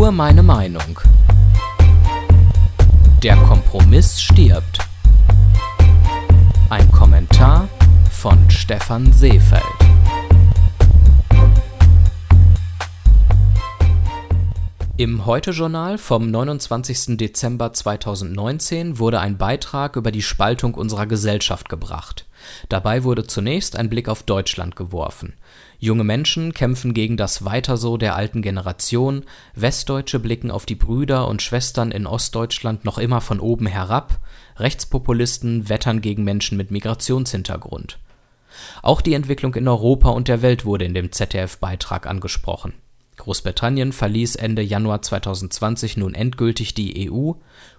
Nur meine Meinung. Der Kompromiss stirbt. Ein Kommentar von Stefan Seefeld. Im Heute-Journal vom 29. Dezember 2019 wurde ein Beitrag über die Spaltung unserer Gesellschaft gebracht. Dabei wurde zunächst ein Blick auf Deutschland geworfen. Junge Menschen kämpfen gegen das Weiter so der alten Generation, Westdeutsche blicken auf die Brüder und Schwestern in Ostdeutschland noch immer von oben herab, Rechtspopulisten wettern gegen Menschen mit Migrationshintergrund. Auch die Entwicklung in Europa und der Welt wurde in dem ZDF-Beitrag angesprochen Großbritannien verließ Ende Januar 2020 nun endgültig die EU,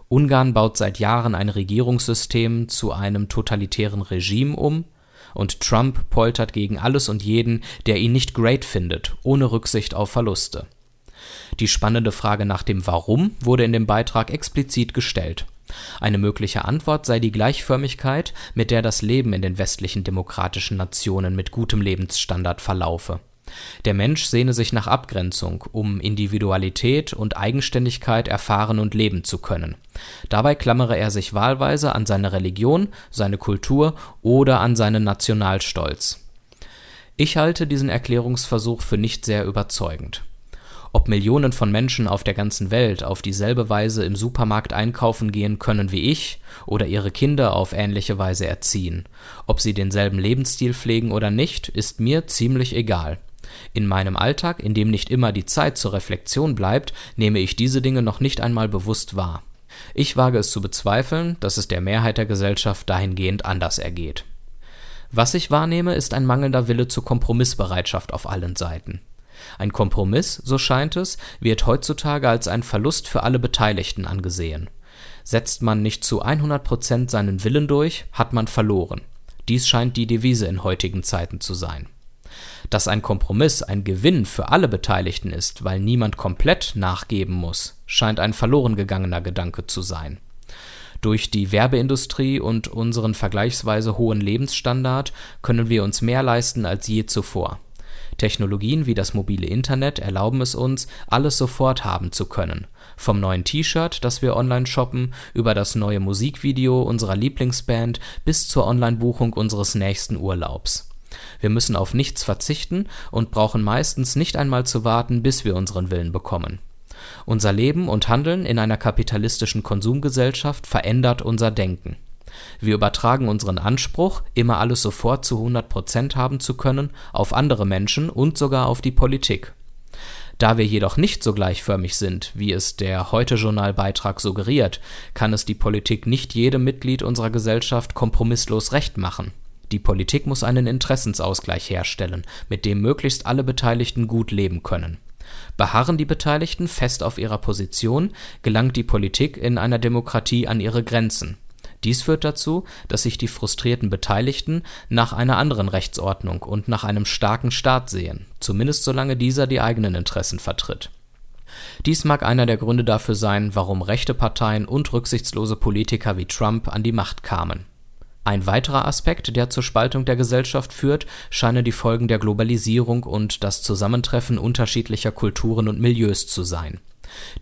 Ungarn baut seit Jahren ein Regierungssystem zu einem totalitären Regime um, und Trump poltert gegen alles und jeden, der ihn nicht great findet, ohne Rücksicht auf Verluste. Die spannende Frage nach dem Warum wurde in dem Beitrag explizit gestellt. Eine mögliche Antwort sei die Gleichförmigkeit, mit der das Leben in den westlichen demokratischen Nationen mit gutem Lebensstandard verlaufe der Mensch sehne sich nach Abgrenzung, um Individualität und Eigenständigkeit erfahren und leben zu können. Dabei klammere er sich wahlweise an seine Religion, seine Kultur oder an seinen Nationalstolz. Ich halte diesen Erklärungsversuch für nicht sehr überzeugend. Ob Millionen von Menschen auf der ganzen Welt auf dieselbe Weise im Supermarkt einkaufen gehen können wie ich oder ihre Kinder auf ähnliche Weise erziehen, ob sie denselben Lebensstil pflegen oder nicht, ist mir ziemlich egal. In meinem Alltag, in dem nicht immer die Zeit zur Reflexion bleibt, nehme ich diese Dinge noch nicht einmal bewusst wahr. Ich wage es zu bezweifeln, dass es der Mehrheit der Gesellschaft dahingehend anders ergeht. Was ich wahrnehme, ist ein mangelnder Wille zur Kompromissbereitschaft auf allen Seiten. Ein Kompromiss, so scheint es, wird heutzutage als ein Verlust für alle Beteiligten angesehen. Setzt man nicht zu 100 Prozent seinen Willen durch, hat man verloren. Dies scheint die Devise in heutigen Zeiten zu sein. Dass ein Kompromiss ein Gewinn für alle Beteiligten ist, weil niemand komplett nachgeben muss, scheint ein verloren gegangener Gedanke zu sein. Durch die Werbeindustrie und unseren vergleichsweise hohen Lebensstandard können wir uns mehr leisten als je zuvor. Technologien wie das mobile Internet erlauben es uns, alles sofort haben zu können. Vom neuen T-Shirt, das wir online shoppen, über das neue Musikvideo unserer Lieblingsband bis zur Online-Buchung unseres nächsten Urlaubs. Wir müssen auf nichts verzichten und brauchen meistens nicht einmal zu warten, bis wir unseren Willen bekommen. Unser Leben und Handeln in einer kapitalistischen Konsumgesellschaft verändert unser Denken. Wir übertragen unseren Anspruch, immer alles sofort zu 100 Prozent haben zu können, auf andere Menschen und sogar auf die Politik. Da wir jedoch nicht so gleichförmig sind, wie es der Heute-Journal-Beitrag suggeriert, kann es die Politik nicht jedem Mitglied unserer Gesellschaft kompromisslos recht machen. Die Politik muss einen Interessensausgleich herstellen, mit dem möglichst alle Beteiligten gut leben können. Beharren die Beteiligten fest auf ihrer Position, gelangt die Politik in einer Demokratie an ihre Grenzen. Dies führt dazu, dass sich die frustrierten Beteiligten nach einer anderen Rechtsordnung und nach einem starken Staat sehen, zumindest solange dieser die eigenen Interessen vertritt. Dies mag einer der Gründe dafür sein, warum rechte Parteien und rücksichtslose Politiker wie Trump an die Macht kamen ein weiterer Aspekt, der zur Spaltung der Gesellschaft führt, scheinen die Folgen der Globalisierung und das Zusammentreffen unterschiedlicher Kulturen und Milieus zu sein.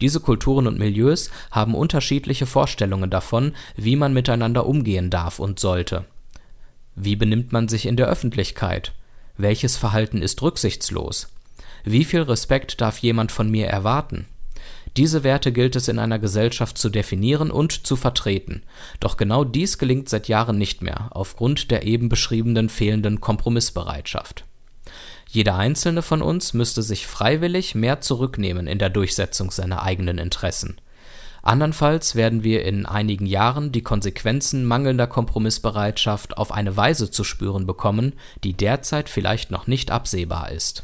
Diese Kulturen und Milieus haben unterschiedliche Vorstellungen davon, wie man miteinander umgehen darf und sollte. Wie benimmt man sich in der Öffentlichkeit? Welches Verhalten ist rücksichtslos? Wie viel Respekt darf jemand von mir erwarten? Diese Werte gilt es in einer Gesellschaft zu definieren und zu vertreten, doch genau dies gelingt seit Jahren nicht mehr, aufgrund der eben beschriebenen fehlenden Kompromissbereitschaft. Jeder einzelne von uns müsste sich freiwillig mehr zurücknehmen in der Durchsetzung seiner eigenen Interessen. Andernfalls werden wir in einigen Jahren die Konsequenzen mangelnder Kompromissbereitschaft auf eine Weise zu spüren bekommen, die derzeit vielleicht noch nicht absehbar ist